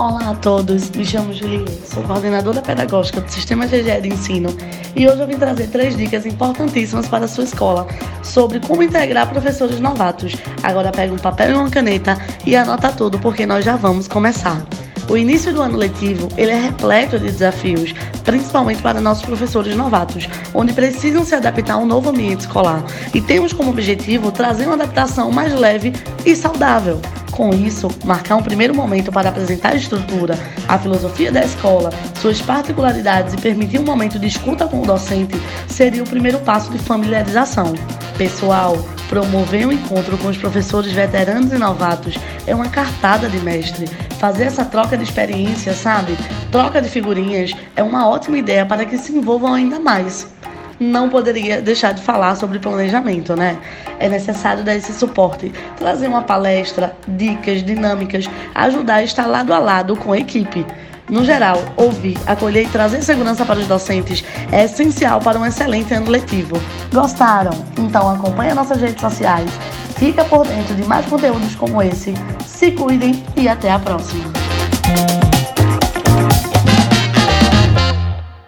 Olá a todos, me chamo Juliette, sou coordenadora pedagógica do Sistema GGE de Ensino e hoje eu vim trazer três dicas importantíssimas para a sua escola sobre como integrar professores novatos. Agora pega um papel e uma caneta e anota tudo porque nós já vamos começar. O início do ano letivo ele é repleto de desafios, principalmente para nossos professores novatos, onde precisam se adaptar a um novo ambiente escolar e temos como objetivo trazer uma adaptação mais leve e saudável. Com isso, marcar um primeiro momento para apresentar a estrutura, a filosofia da escola, suas particularidades e permitir um momento de escuta com o docente seria o primeiro passo de familiarização. Pessoal, promover um encontro com os professores veteranos e novatos é uma cartada de mestre. Fazer essa troca de experiência, sabe? Troca de figurinhas é uma ótima ideia para que se envolvam ainda mais não poderia deixar de falar sobre planejamento, né? É necessário dar esse suporte, trazer uma palestra, dicas, dinâmicas, ajudar a estar lado a lado com a equipe. No geral, ouvir, acolher e trazer segurança para os docentes é essencial para um excelente ano letivo. Gostaram? Então acompanhe nossas redes sociais, fica por dentro de mais conteúdos como esse, se cuidem e até a próxima!